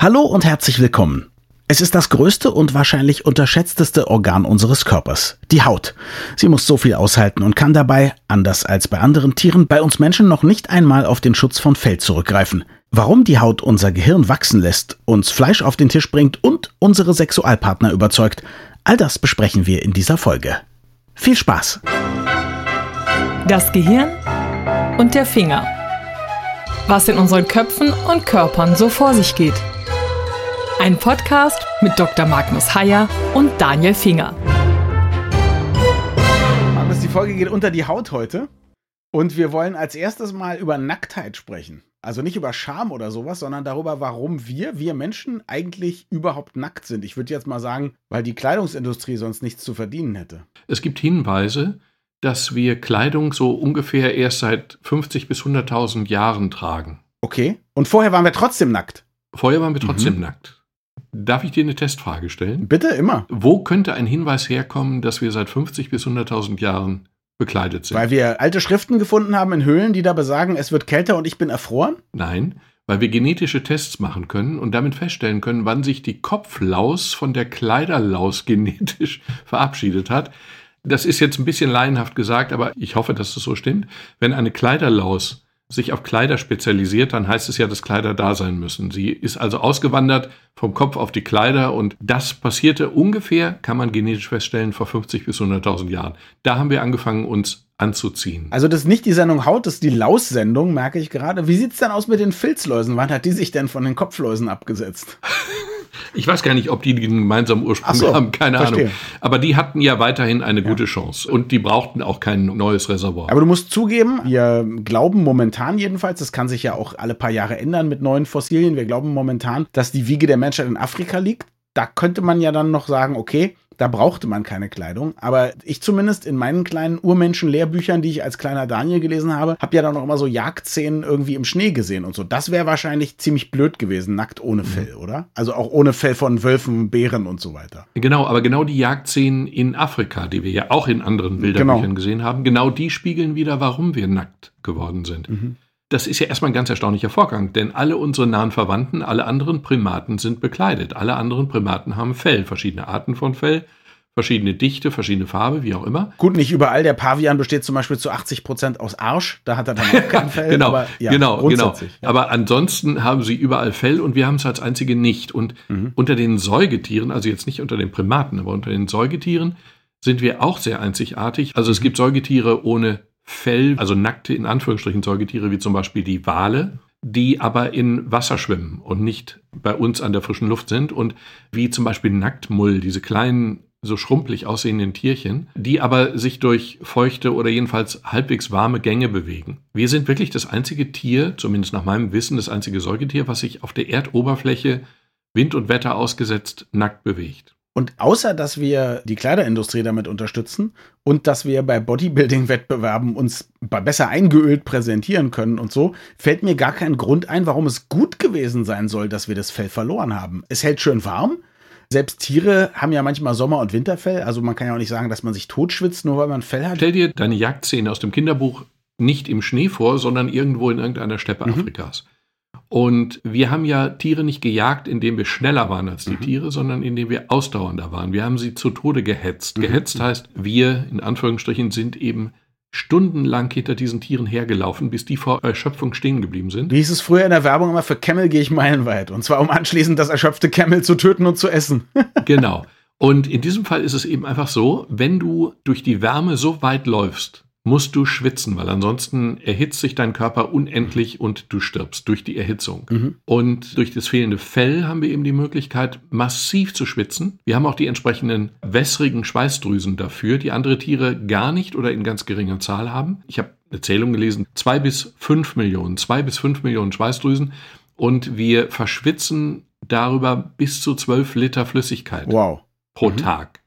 Hallo und herzlich willkommen. Es ist das größte und wahrscheinlich unterschätzteste Organ unseres Körpers, die Haut. Sie muss so viel aushalten und kann dabei, anders als bei anderen Tieren, bei uns Menschen noch nicht einmal auf den Schutz von Fell zurückgreifen. Warum die Haut unser Gehirn wachsen lässt, uns Fleisch auf den Tisch bringt und unsere Sexualpartner überzeugt, all das besprechen wir in dieser Folge. Viel Spaß! Das Gehirn und der Finger. Was in unseren Köpfen und Körpern so vor sich geht. Ein Podcast mit Dr. Magnus Heyer und Daniel Finger. Magnus, die Folge geht unter die Haut heute. Und wir wollen als erstes mal über Nacktheit sprechen. Also nicht über Scham oder sowas, sondern darüber, warum wir, wir Menschen, eigentlich überhaupt nackt sind. Ich würde jetzt mal sagen, weil die Kleidungsindustrie sonst nichts zu verdienen hätte. Es gibt Hinweise, dass wir Kleidung so ungefähr erst seit 50 bis 100.000 Jahren tragen. Okay. Und vorher waren wir trotzdem nackt. Vorher waren wir trotzdem mhm. nackt. Darf ich dir eine Testfrage stellen? Bitte, immer. Wo könnte ein Hinweis herkommen, dass wir seit 50 bis 100.000 Jahren bekleidet sind? Weil wir alte Schriften gefunden haben in Höhlen, die da besagen, es wird kälter und ich bin erfroren? Nein, weil wir genetische Tests machen können und damit feststellen können, wann sich die Kopflaus von der Kleiderlaus genetisch verabschiedet hat. Das ist jetzt ein bisschen laienhaft gesagt, aber ich hoffe, dass es so stimmt. Wenn eine Kleiderlaus sich auf Kleider spezialisiert, dann heißt es ja, dass Kleider da sein müssen. Sie ist also ausgewandert vom Kopf auf die Kleider und das passierte ungefähr, kann man genetisch feststellen, vor 50 bis 100.000 Jahren. Da haben wir angefangen, uns anzuziehen. Also das ist nicht die Sendung Haut, das ist die Laus-Sendung, merke ich gerade. Wie sieht's denn aus mit den Filzläusen? Wann hat die sich denn von den Kopfläusen abgesetzt? Ich weiß gar nicht, ob die den gemeinsamen Ursprung so, haben, keine verstehe. Ahnung. Aber die hatten ja weiterhin eine ja. gute Chance und die brauchten auch kein neues Reservoir. Aber du musst zugeben, wir glauben momentan jedenfalls, das kann sich ja auch alle paar Jahre ändern mit neuen Fossilien, wir glauben momentan, dass die Wiege der Menschheit in Afrika liegt. Da könnte man ja dann noch sagen, okay, da brauchte man keine Kleidung. Aber ich zumindest in meinen kleinen Urmenschen-Lehrbüchern, die ich als kleiner Daniel gelesen habe, habe ja dann noch immer so Jagdszenen irgendwie im Schnee gesehen und so. Das wäre wahrscheinlich ziemlich blöd gewesen, nackt ohne mhm. Fell, oder? Also auch ohne Fell von Wölfen, Bären und so weiter. Genau, aber genau die Jagdszenen in Afrika, die wir ja auch in anderen Bilderbüchern genau. gesehen haben, genau die spiegeln wieder, warum wir nackt geworden sind. Mhm. Das ist ja erstmal ein ganz erstaunlicher Vorgang, denn alle unsere nahen Verwandten, alle anderen Primaten sind bekleidet. Alle anderen Primaten haben Fell, verschiedene Arten von Fell, verschiedene Dichte, verschiedene Farbe, wie auch immer. Gut, nicht überall. Der Pavian besteht zum Beispiel zu 80 Prozent aus Arsch. Da hat er dann auch kein Fell. genau, aber, ja, genau, genau. Ja. Aber ansonsten haben sie überall Fell und wir haben es als einzige nicht. Und mhm. unter den Säugetieren, also jetzt nicht unter den Primaten, aber unter den Säugetieren sind wir auch sehr einzigartig. Also es gibt Säugetiere ohne Fell, also nackte in Anführungsstrichen Säugetiere wie zum Beispiel die Wale, die aber in Wasser schwimmen und nicht bei uns an der frischen Luft sind und wie zum Beispiel Nacktmull, diese kleinen so schrumpelig aussehenden Tierchen, die aber sich durch feuchte oder jedenfalls halbwegs warme Gänge bewegen. Wir sind wirklich das einzige Tier, zumindest nach meinem Wissen, das einzige Säugetier, was sich auf der Erdoberfläche Wind und Wetter ausgesetzt nackt bewegt. Und außer dass wir die Kleiderindustrie damit unterstützen und dass wir bei Bodybuilding-Wettbewerben uns besser eingeölt präsentieren können und so, fällt mir gar kein Grund ein, warum es gut gewesen sein soll, dass wir das Fell verloren haben. Es hält schön warm. Selbst Tiere haben ja manchmal Sommer- und Winterfell. Also man kann ja auch nicht sagen, dass man sich totschwitzt, nur weil man Fell hat. Stell dir deine Jagdszene aus dem Kinderbuch nicht im Schnee vor, sondern irgendwo in irgendeiner Steppe mhm. Afrikas. Und wir haben ja Tiere nicht gejagt, indem wir schneller waren als die mhm. Tiere, sondern indem wir ausdauernder waren. Wir haben sie zu Tode gehetzt. Mhm. Gehetzt heißt, wir in Anführungsstrichen sind eben stundenlang hinter diesen Tieren hergelaufen, bis die vor Erschöpfung stehen geblieben sind. Wie hieß es früher in der Werbung immer, für Camel gehe ich meilenweit. Und zwar um anschließend das erschöpfte Camel zu töten und zu essen. genau. Und in diesem Fall ist es eben einfach so, wenn du durch die Wärme so weit läufst, musst du schwitzen, weil ansonsten erhitzt sich dein Körper unendlich und du stirbst durch die Erhitzung. Mhm. Und durch das fehlende Fell haben wir eben die Möglichkeit, massiv zu schwitzen. Wir haben auch die entsprechenden wässrigen Schweißdrüsen dafür, die andere Tiere gar nicht oder in ganz geringer Zahl haben. Ich habe eine Zählung gelesen, zwei bis fünf Millionen, zwei bis fünf Millionen Schweißdrüsen. Und wir verschwitzen darüber bis zu zwölf Liter Flüssigkeit wow. pro mhm. Tag.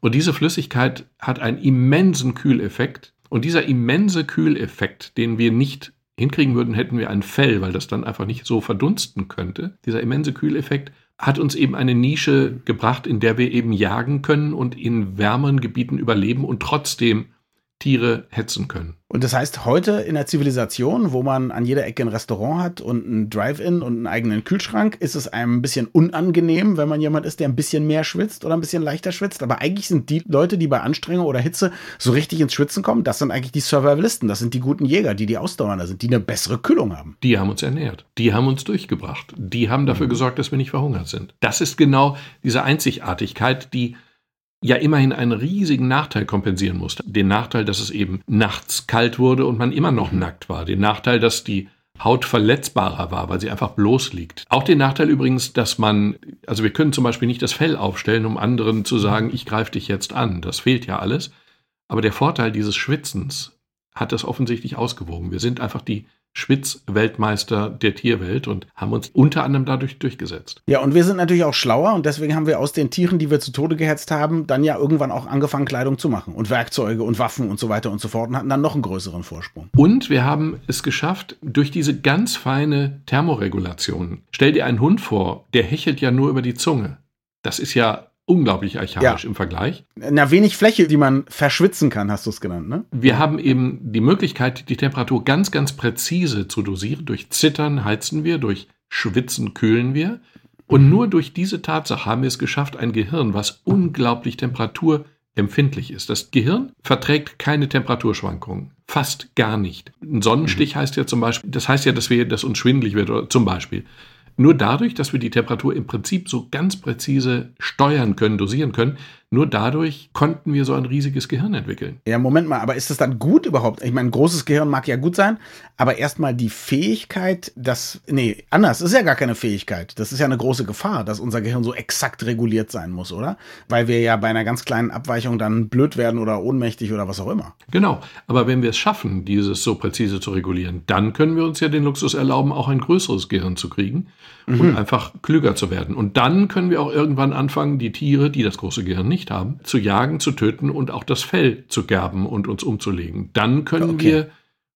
Und diese Flüssigkeit hat einen immensen Kühleffekt und dieser immense Kühleffekt, den wir nicht hinkriegen würden, hätten wir ein Fell, weil das dann einfach nicht so verdunsten könnte. Dieser immense Kühleffekt hat uns eben eine Nische gebracht, in der wir eben jagen können und in wärmeren Gebieten überleben und trotzdem Tiere hetzen können. Und das heißt, heute in der Zivilisation, wo man an jeder Ecke ein Restaurant hat und ein Drive-In und einen eigenen Kühlschrank, ist es einem ein bisschen unangenehm, wenn man jemand ist, der ein bisschen mehr schwitzt oder ein bisschen leichter schwitzt. Aber eigentlich sind die Leute, die bei Anstrengung oder Hitze so richtig ins Schwitzen kommen, das sind eigentlich die Survivalisten, das sind die guten Jäger, die die Ausdauernder sind, die eine bessere Kühlung haben. Die haben uns ernährt, die haben uns durchgebracht, die haben dafür mhm. gesorgt, dass wir nicht verhungert sind. Das ist genau diese Einzigartigkeit, die ja immerhin einen riesigen Nachteil kompensieren musste. Den Nachteil, dass es eben nachts kalt wurde und man immer noch nackt war. Den Nachteil, dass die Haut verletzbarer war, weil sie einfach bloß liegt. Auch den Nachteil übrigens, dass man, also wir können zum Beispiel nicht das Fell aufstellen, um anderen zu sagen, ich greife dich jetzt an. Das fehlt ja alles. Aber der Vorteil dieses Schwitzens hat es offensichtlich ausgewogen. Wir sind einfach die Schwitz-Weltmeister der Tierwelt und haben uns unter anderem dadurch durchgesetzt. Ja, und wir sind natürlich auch schlauer und deswegen haben wir aus den Tieren, die wir zu Tode gehetzt haben, dann ja irgendwann auch angefangen, Kleidung zu machen und Werkzeuge und Waffen und so weiter und so fort und hatten dann noch einen größeren Vorsprung. Und wir haben es geschafft, durch diese ganz feine Thermoregulation. Stell dir einen Hund vor, der hechelt ja nur über die Zunge. Das ist ja unglaublich archaisch ja. im Vergleich. Na, wenig Fläche, die man verschwitzen kann, hast du es genannt, ne? Wir haben eben die Möglichkeit, die Temperatur ganz, ganz präzise zu dosieren. Durch Zittern heizen wir, durch Schwitzen kühlen wir. Und nur durch diese Tatsache haben wir es geschafft, ein Gehirn, was unglaublich temperaturempfindlich ist. Das Gehirn verträgt keine Temperaturschwankungen. Fast gar nicht. Ein Sonnenstich mhm. heißt ja zum Beispiel, das heißt ja, dass wir, dass uns schwindelig wird, oder zum Beispiel. Nur dadurch, dass wir die Temperatur im Prinzip so ganz präzise steuern können, dosieren können, nur dadurch konnten wir so ein riesiges Gehirn entwickeln. Ja, Moment mal, aber ist das dann gut überhaupt? Ich meine, ein großes Gehirn mag ja gut sein, aber erstmal die Fähigkeit, dass, nee, anders, ist ja gar keine Fähigkeit. Das ist ja eine große Gefahr, dass unser Gehirn so exakt reguliert sein muss, oder? Weil wir ja bei einer ganz kleinen Abweichung dann blöd werden oder ohnmächtig oder was auch immer. Genau, aber wenn wir es schaffen, dieses so präzise zu regulieren, dann können wir uns ja den Luxus erlauben, auch ein größeres Gehirn zu kriegen mhm. und einfach klüger zu werden. Und dann können wir auch irgendwann anfangen, die Tiere, die das große Gehirn nicht nicht haben, zu jagen, zu töten und auch das Fell zu gerben und uns umzulegen. Dann können okay. wir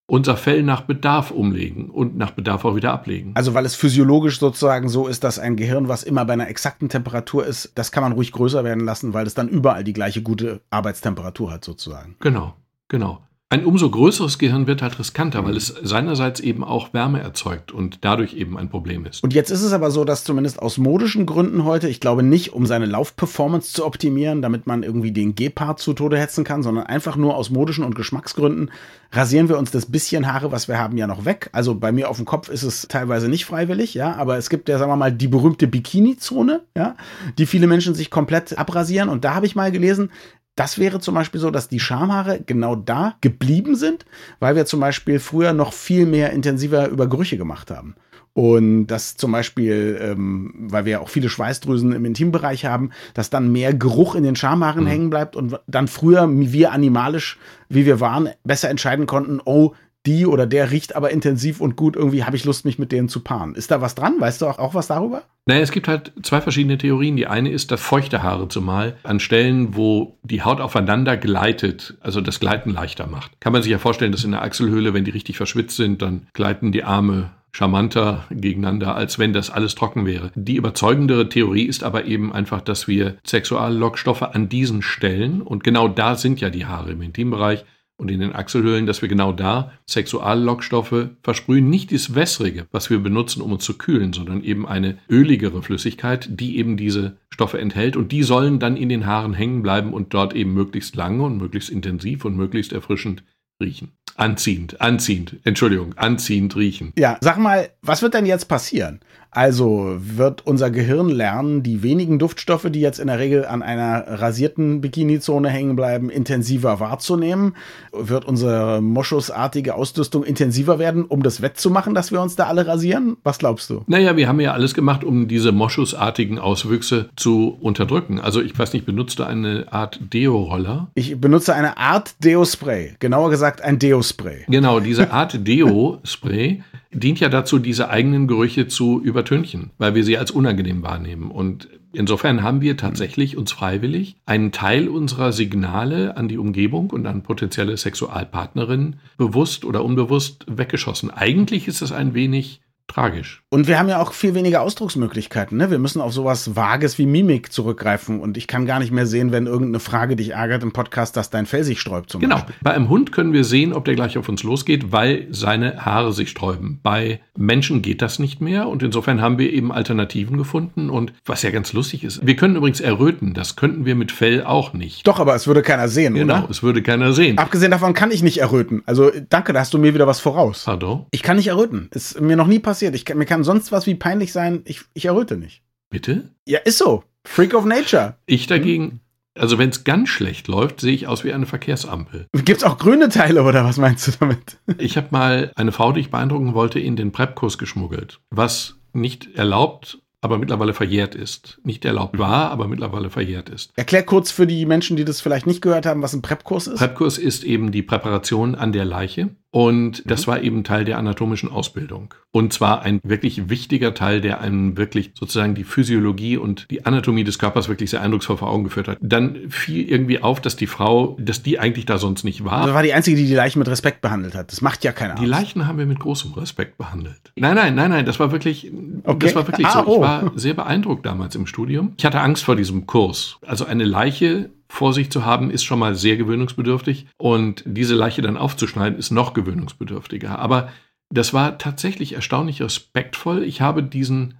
unser Fell nach Bedarf umlegen und nach Bedarf auch wieder ablegen. Also weil es physiologisch sozusagen so ist, dass ein Gehirn, was immer bei einer exakten Temperatur ist, das kann man ruhig größer werden lassen, weil es dann überall die gleiche gute Arbeitstemperatur hat sozusagen. Genau, genau. Ein umso größeres Gehirn wird halt riskanter, weil es seinerseits eben auch Wärme erzeugt und dadurch eben ein Problem ist. Und jetzt ist es aber so, dass zumindest aus modischen Gründen heute, ich glaube nicht, um seine Laufperformance zu optimieren, damit man irgendwie den Gepard zu Tode hetzen kann, sondern einfach nur aus modischen und Geschmacksgründen rasieren wir uns das bisschen Haare, was wir haben, ja noch weg. Also bei mir auf dem Kopf ist es teilweise nicht freiwillig, ja, aber es gibt ja, sagen wir mal, die berühmte Bikini-Zone, ja, die viele Menschen sich komplett abrasieren. Und da habe ich mal gelesen, das wäre zum Beispiel so, dass die Schamhaare genau da geblieben sind, weil wir zum Beispiel früher noch viel mehr intensiver über Gerüche gemacht haben. Und das zum Beispiel, ähm, weil wir auch viele Schweißdrüsen im Intimbereich haben, dass dann mehr Geruch in den Schamhaaren mhm. hängen bleibt und dann früher wir animalisch, wie wir waren, besser entscheiden konnten, oh, die oder der riecht aber intensiv und gut, irgendwie habe ich Lust, mich mit denen zu paaren. Ist da was dran? Weißt du auch, auch was darüber? Naja, es gibt halt zwei verschiedene Theorien. Die eine ist, dass feuchte Haare zumal an Stellen, wo die Haut aufeinander gleitet, also das Gleiten leichter macht. Kann man sich ja vorstellen, dass in der Achselhöhle, wenn die richtig verschwitzt sind, dann gleiten die Arme charmanter gegeneinander, als wenn das alles trocken wäre. Die überzeugendere Theorie ist aber eben einfach, dass wir Sexuallockstoffe an diesen Stellen, und genau da sind ja die Haare im Intimbereich, und in den Achselhöhlen, dass wir genau da Sexuallockstoffe versprühen. Nicht das Wässrige, was wir benutzen, um uns zu kühlen, sondern eben eine öligere Flüssigkeit, die eben diese Stoffe enthält. Und die sollen dann in den Haaren hängen bleiben und dort eben möglichst lange und möglichst intensiv und möglichst erfrischend riechen. Anziehend, anziehend, Entschuldigung, anziehend riechen. Ja, sag mal, was wird denn jetzt passieren? Also wird unser Gehirn lernen, die wenigen Duftstoffe, die jetzt in der Regel an einer rasierten Bikinizone hängen bleiben, intensiver wahrzunehmen? Wird unsere moschusartige Ausrüstung intensiver werden, um das wettzumachen, dass wir uns da alle rasieren? Was glaubst du? Naja, wir haben ja alles gemacht, um diese moschusartigen Auswüchse zu unterdrücken. Also ich weiß nicht, benutzt du eine Art Deo-Roller? Ich benutze eine Art Deo-Spray. Genauer gesagt ein Deo-Spray. Genau, diese Art Deo-Spray dient ja dazu, diese eigenen Gerüche zu übertünchen, weil wir sie als unangenehm wahrnehmen. Und insofern haben wir tatsächlich uns freiwillig einen Teil unserer Signale an die Umgebung und an potenzielle Sexualpartnerinnen bewusst oder unbewusst weggeschossen. Eigentlich ist es ein wenig tragisch. Und wir haben ja auch viel weniger Ausdrucksmöglichkeiten. Ne? Wir müssen auf sowas Vages wie Mimik zurückgreifen. Und ich kann gar nicht mehr sehen, wenn irgendeine Frage dich ärgert im Podcast, dass dein Fell sich sträubt zum genau. Beispiel. Bei einem Hund können wir sehen, ob der gleich auf uns losgeht, weil seine Haare sich sträuben. Bei Menschen geht das nicht mehr. Und insofern haben wir eben Alternativen gefunden. Und was ja ganz lustig ist, wir können übrigens erröten. Das könnten wir mit Fell auch nicht. Doch, aber es würde keiner sehen, genau, oder? es würde keiner sehen. Abgesehen davon kann ich nicht erröten. Also danke, da hast du mir wieder was voraus. Pardon? Ich kann nicht erröten. Ist mir noch nie passiert. Ich kann, mir kann sonst was wie peinlich sein. Ich, ich erröte nicht. Bitte? Ja, ist so. Freak of Nature. Ich dagegen, also wenn es ganz schlecht läuft, sehe ich aus wie eine Verkehrsampel. Gibt's auch grüne Teile oder was meinst du damit? Ich habe mal eine Frau, die ich beeindrucken wollte, in den Prep-Kurs geschmuggelt, was nicht erlaubt aber mittlerweile verjährt ist. Nicht erlaubt war, aber mittlerweile verjährt ist. Erklär kurz für die Menschen, die das vielleicht nicht gehört haben, was ein Prep-Kurs ist. Prep-Kurs ist eben die Präparation an der Leiche. Und das war eben Teil der anatomischen Ausbildung. Und zwar ein wirklich wichtiger Teil, der einem wirklich sozusagen die Physiologie und die Anatomie des Körpers wirklich sehr eindrucksvoll vor Augen geführt hat. Dann fiel irgendwie auf, dass die Frau, dass die eigentlich da sonst nicht war. Also war die einzige, die die Leichen mit Respekt behandelt hat. Das macht ja keiner. Die Leichen haben wir mit großem Respekt behandelt. Nein, nein, nein, nein, das war wirklich, Okay. das war wirklich Ah, so. Ich oh. war sehr beeindruckt damals im Studium. Ich hatte Angst vor diesem Kurs. Also eine Leiche vor sich zu haben, ist schon mal sehr gewöhnungsbedürftig. Und diese Leiche dann aufzuschneiden, ist noch gewöhnungsbedürftiger. Aber das war tatsächlich erstaunlich respektvoll. Ich habe diesen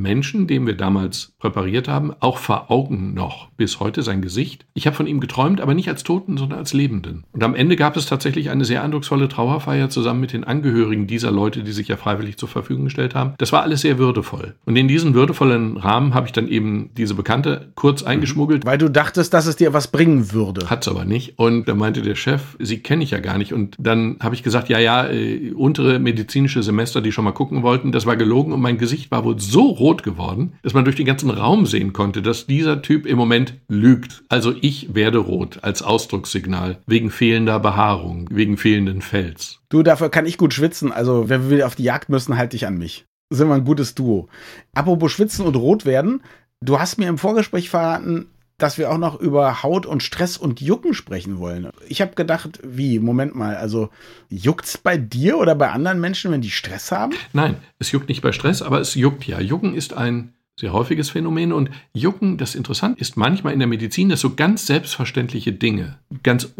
Menschen, den wir damals präpariert haben, auch vor Augen noch bis heute sein Gesicht. Ich habe von ihm geträumt, aber nicht als Toten, sondern als Lebenden. Und am Ende gab es tatsächlich eine sehr eindrucksvolle Trauerfeier zusammen mit den Angehörigen dieser Leute, die sich ja freiwillig zur Verfügung gestellt haben. Das war alles sehr würdevoll. Und in diesen würdevollen Rahmen habe ich dann eben diese Bekannte kurz eingeschmuggelt. Weil du dachtest, dass es dir was bringen würde. Hat's aber nicht. Und da meinte der Chef, sie kenne ich ja gar nicht. Und dann habe ich gesagt, ja, ja, äh, untere medizinische Semester, die schon mal gucken wollten, das war gelogen und mein Gesicht war wohl so rot geworden, dass man durch den ganzen Raum sehen konnte, dass dieser Typ im Moment lügt. Also ich werde rot als Ausdruckssignal wegen fehlender Behaarung, wegen fehlenden Fells. Du, dafür kann ich gut schwitzen. Also, wenn wir auf die Jagd müssen, halte ich an mich. Sind wir ein gutes Duo. Apropos schwitzen und rot werden. Du hast mir im Vorgespräch verraten, dass wir auch noch über Haut und Stress und Jucken sprechen wollen. Ich habe gedacht, wie, Moment mal, also juckt's bei dir oder bei anderen Menschen, wenn die Stress haben? Nein, es juckt nicht bei Stress, aber es juckt ja. Jucken ist ein sehr häufiges Phänomen und Jucken, das interessant ist manchmal in der Medizin, dass so ganz selbstverständliche Dinge ganz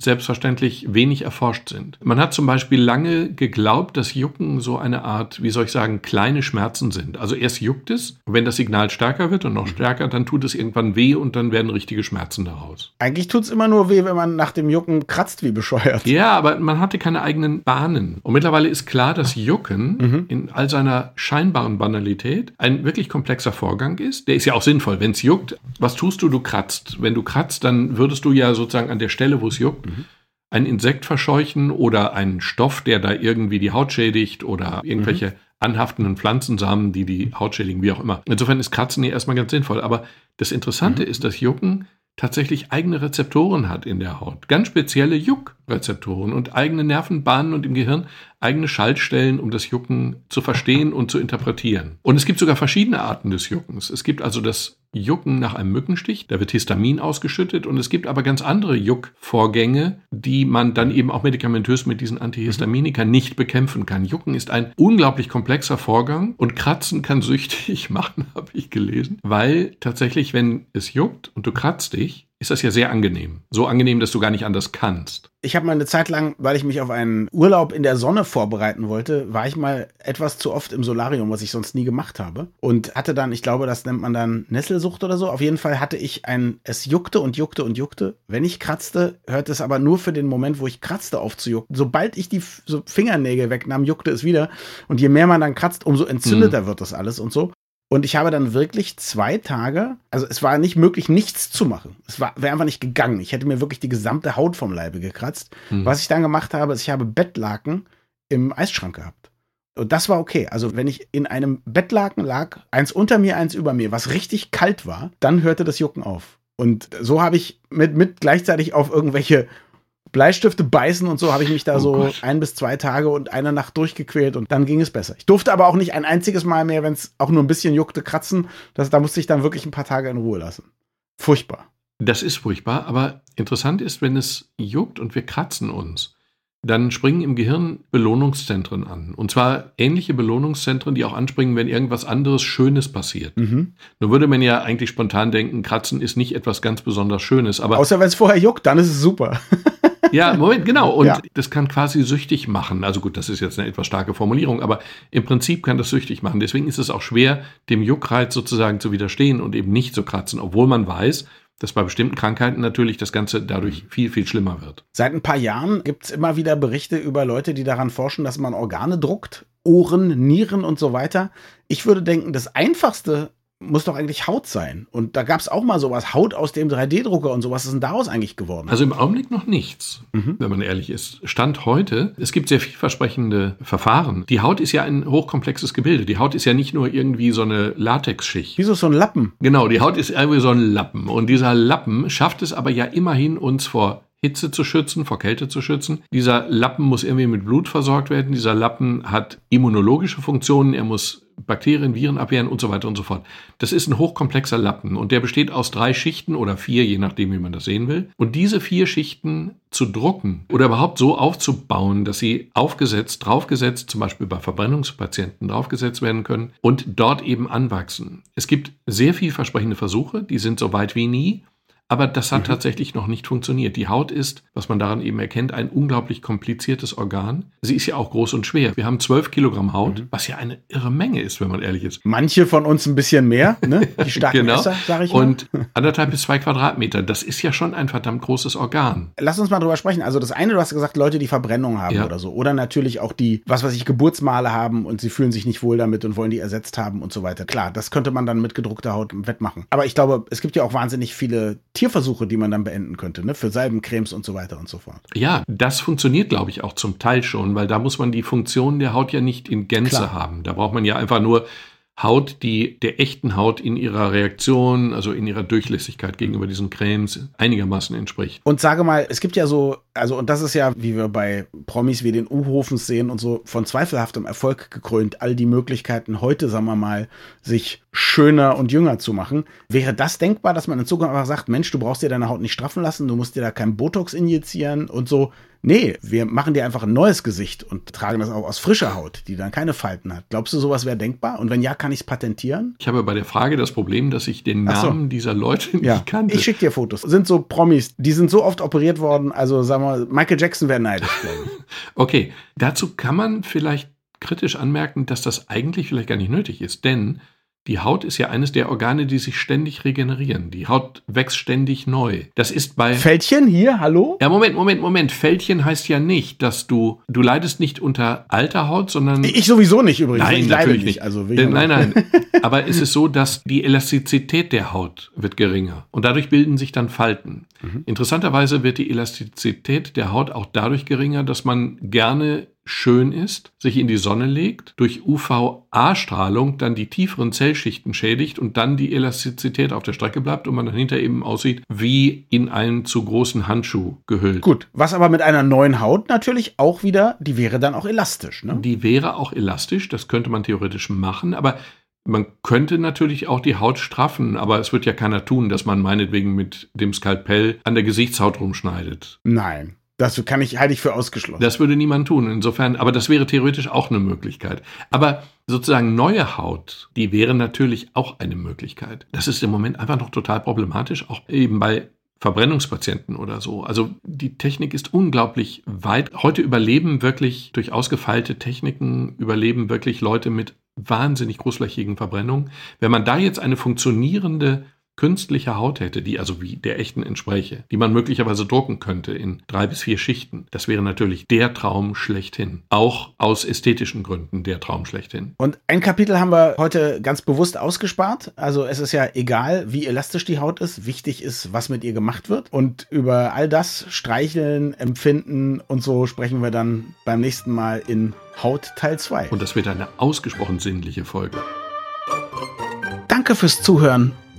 unselbstverständlich wenig erforscht sind. Man hat zum Beispiel lange geglaubt, dass Jucken so eine Art, wie soll ich sagen, kleine Schmerzen sind. Also erst juckt es, und wenn das Signal stärker wird und noch stärker, dann tut es irgendwann weh und dann werden richtige Schmerzen daraus. Eigentlich tut's immer nur weh, wenn man nach dem Jucken kratzt wie bescheuert. Ja, aber man hatte keine eigenen Bahnen. Und mittlerweile ist klar, dass Jucken in all seiner scheinbaren Banalität ein wirklich komplexer Vorgang ist. Der ist ja auch sinnvoll. Wenn es juckt, was tust du? Du kratzt. Wenn du kratzt, dann würdest du ja sozusagen an der Stelle, wo es juckt, ein Insekt verscheuchen oder einen Stoff, der da irgendwie die Haut schädigt oder irgendwelche anhaftenden Pflanzensamen, die die Haut schädigen, wie auch immer. Insofern ist Kratzen ja erstmal ganz sinnvoll. Aber das Interessante ist, dass Jucken tatsächlich eigene Rezeptoren hat in der Haut. Ganz spezielle Juckrezeptoren und eigene Nervenbahnen und im Gehirn eigene Schaltstellen, um das Jucken zu verstehen und zu interpretieren. Und es gibt sogar verschiedene Arten des Juckens. Es gibt also das Jucken nach einem Mückenstich, da wird Histamin ausgeschüttet und es gibt aber ganz andere Juckvorgänge, die man dann eben auch medikamentös mit diesen Antihistaminika nicht bekämpfen kann. Jucken ist ein unglaublich komplexer Vorgang und Kratzen kann süchtig machen, habe ich gelesen, weil tatsächlich, wenn es juckt und du kratzt dich, ist das ja sehr angenehm. So angenehm, dass du gar nicht anders kannst. Ich habe mal eine Zeit lang, weil ich mich auf einen Urlaub in der Sonne vorbereiten wollte, war ich mal etwas zu oft im Solarium, was ich sonst nie gemacht habe. Und hatte dann, ich glaube, das nennt man dann Nesselsucht oder so. Auf jeden Fall hatte ich ein, es juckte und juckte und juckte. Wenn ich kratzte, hörte es aber nur für den Moment, wo ich kratzte, auf zu jucken. Sobald ich die so Fingernägel wegnahm, juckte es wieder. Und je mehr man dann kratzt, umso entzündeter wird das alles und so. Und ich habe dann wirklich zwei Tage, also es war nicht möglich, nichts zu machen. Es war wäre einfach nicht gegangen. Ich hätte mir wirklich die gesamte Haut vom Leibe gekratzt. Hm. Was ich dann gemacht habe, ist, ich habe Bettlaken im Eisschrank gehabt. Und das war okay. Also wenn ich in einem Bettlaken lag, eins unter mir, eins über mir, was richtig kalt war, dann hörte das Jucken auf. Und so habe ich mit, mit gleichzeitig auf irgendwelche Bleistifte beißen und so habe ich mich da Oh so Gott. ein bis zwei Tage und eine Nacht durchgequält und dann ging es besser. Ich durfte aber auch nicht ein einziges Mal mehr, wenn es auch nur ein bisschen juckte, kratzen. Das, da musste ich dann wirklich ein paar Tage in Ruhe lassen. Furchtbar. Das ist furchtbar, aber interessant ist, wenn es juckt und wir kratzen uns, dann springen im Gehirn Belohnungszentren an. Und zwar ähnliche Belohnungszentren, die auch anspringen, wenn irgendwas anderes Schönes passiert. Mhm. Nun würde man ja eigentlich spontan denken, Kratzen ist nicht etwas ganz besonders Schönes. Aber Außer wenn es vorher juckt, dann ist es super. ja, Moment, genau. Und ja. das kann quasi süchtig machen. Also gut, das ist jetzt eine etwas starke Formulierung, aber im Prinzip kann das süchtig machen. Deswegen ist es auch schwer, dem Juckreiz sozusagen zu widerstehen und eben nicht zu kratzen, obwohl man weiß, dass bei bestimmten Krankheiten natürlich das Ganze dadurch viel, viel schlimmer wird. Seit ein paar Jahren gibt es immer wieder Berichte über Leute, die daran forschen, dass man Organe druckt, Ohren, Nieren und so weiter. Ich würde denken, das Einfachste muss doch eigentlich Haut sein. Und da gab es auch mal sowas, Haut aus dem 3D-Drucker und sowas. Was ist denn daraus eigentlich geworden? Also im Augenblick noch nichts, mhm. wenn man ehrlich ist. Stand heute, es gibt sehr vielversprechende Verfahren. Die Haut ist ja ein hochkomplexes Gebilde. Die Haut ist ja nicht nur irgendwie so eine Latexschicht. Wieso so ein Lappen? Genau, die Haut ist irgendwie so ein Lappen. Und dieser Lappen schafft es aber ja immerhin, uns vor Hitze zu schützen, vor Kälte zu schützen. Dieser Lappen muss irgendwie mit Blut versorgt werden. Dieser Lappen hat immunologische Funktionen. Er muss Bakterien, Viren abwehren und so weiter und so fort. Das ist ein hochkomplexer Lappen und der besteht aus drei Schichten oder vier, je nachdem, wie man das sehen will. Und diese vier Schichten zu drucken oder überhaupt so aufzubauen, dass sie aufgesetzt, draufgesetzt, zum Beispiel bei Verbrennungspatienten draufgesetzt werden können und dort eben anwachsen. Es gibt sehr vielversprechende Versuche, die sind so weit wie nie. Aber das hat mhm. tatsächlich noch nicht funktioniert. Die Haut ist, was man daran eben erkennt, ein unglaublich kompliziertes Organ. Sie ist ja auch groß und schwer. Wir haben 12 Kilogramm Haut, mhm. was ja eine irre Menge ist, wenn man ehrlich ist. Manche von uns ein bisschen mehr, ne? Die starken genau. Messer, sag ich mal. Und anderthalb bis zwei Quadratmeter, das ist ja schon ein verdammt großes Organ. Lass uns mal drüber sprechen. Also das eine, du hast gesagt, Leute, die Verbrennung haben ja. oder so. Oder natürlich auch die, was weiß ich, Geburtsmale haben und sie fühlen sich nicht wohl damit und wollen die ersetzt haben und so weiter. Klar, das könnte man dann mit gedruckter Haut wettmachen. Aber ich glaube, es gibt ja auch wahnsinnig viele Tierversuche, die man dann beenden könnte, ne? für Salbencremes und so weiter und so fort. Ja, das funktioniert, glaube ich, auch zum Teil schon, weil da muss man die Funktion der Haut ja nicht in Gänze Klar. haben. Da braucht man ja einfach nur Haut, die der echten Haut in ihrer Reaktion, also in ihrer Durchlässigkeit gegenüber diesen Cremes einigermaßen entspricht. Und sage mal, es gibt ja so, also und das ist ja, wie wir bei Promis wie den U-Hofens sehen und so, von zweifelhaftem Erfolg gekrönt, all die Möglichkeiten heute, sagen wir mal, sich schöner und jünger zu machen. Wäre das denkbar, dass man in Zukunft einfach sagt, Mensch, du brauchst dir deine Haut nicht straffen lassen, du musst dir da kein Botox injizieren und so. Nee, wir machen dir einfach ein neues Gesicht und tragen das auch aus frischer Haut, die dann keine Falten hat. Glaubst du, sowas wäre denkbar? Und wenn ja, kann ich es patentieren? Ich habe bei der Frage das Problem, dass ich den Namen so. dieser Leute nicht ja. kannte. Ich schicke dir Fotos. Sind so Promis, die sind so oft operiert worden, also sagen wir, Michael Jackson wäre neidisch, glaube ich. okay, dazu kann man vielleicht kritisch anmerken, dass das eigentlich vielleicht gar nicht nötig ist, denn die Haut ist ja eines der Organe, die sich ständig regenerieren. Die Haut wächst ständig neu. Das ist bei. Fältchen hier, hallo? Ja, Moment, Moment, Moment. Fältchen heißt ja nicht, dass du. Du leidest nicht unter alter Haut, sondern. Ich sowieso nicht übrigens. Nein, ich natürlich nicht. Also, äh, nein, nein. Aber es ist so, dass die Elastizität der Haut wird geringer. Und dadurch bilden sich dann Falten. Mhm. Interessanterweise wird die Elastizität der Haut auch dadurch geringer, dass man gerne schön ist, sich in die Sonne legt, durch UVA-Strahlung dann die tieferen Zellschichten schädigt und dann die Elastizität auf der Strecke bleibt und man dahinter eben aussieht wie in einen zu großen Handschuh gehüllt. Gut, was aber mit einer neuen Haut natürlich auch wieder, die wäre dann auch elastisch. Ne? Die wäre auch elastisch, das könnte man theoretisch machen, aber man könnte natürlich auch die Haut straffen, aber es wird ja keiner tun, dass man meinetwegen mit dem Skalpell an der Gesichtshaut rumschneidet. Nein. Das kann ich, halte ich für ausgeschlossen. Das würde niemand tun. Insofern, aber das wäre theoretisch auch eine Möglichkeit. Aber sozusagen neue Haut, die wäre natürlich auch eine Möglichkeit. Das ist im Moment einfach noch total problematisch, auch eben bei Verbrennungspatienten oder so. Also die Technik ist unglaublich weit. Heute überleben wirklich durch ausgefeilte Techniken, überleben wirklich Leute mit wahnsinnig großflächigen Verbrennungen. Wenn man da jetzt eine funktionierende künstliche Haut hätte, die also wie der echten entspräche, die man möglicherweise drucken könnte in drei bis vier Schichten, das wäre natürlich der Traum schlechthin. Auch aus ästhetischen Gründen der Traum schlechthin. Und ein Kapitel haben wir heute ganz bewusst ausgespart. Also es ist ja egal, wie elastisch die Haut ist. Wichtig ist, was mit ihr gemacht wird. Und über all das Streicheln, Empfinden und so sprechen wir dann beim nächsten Mal in Haut Teil 2. Und das wird eine ausgesprochen sinnliche Folge. Danke fürs Zuhören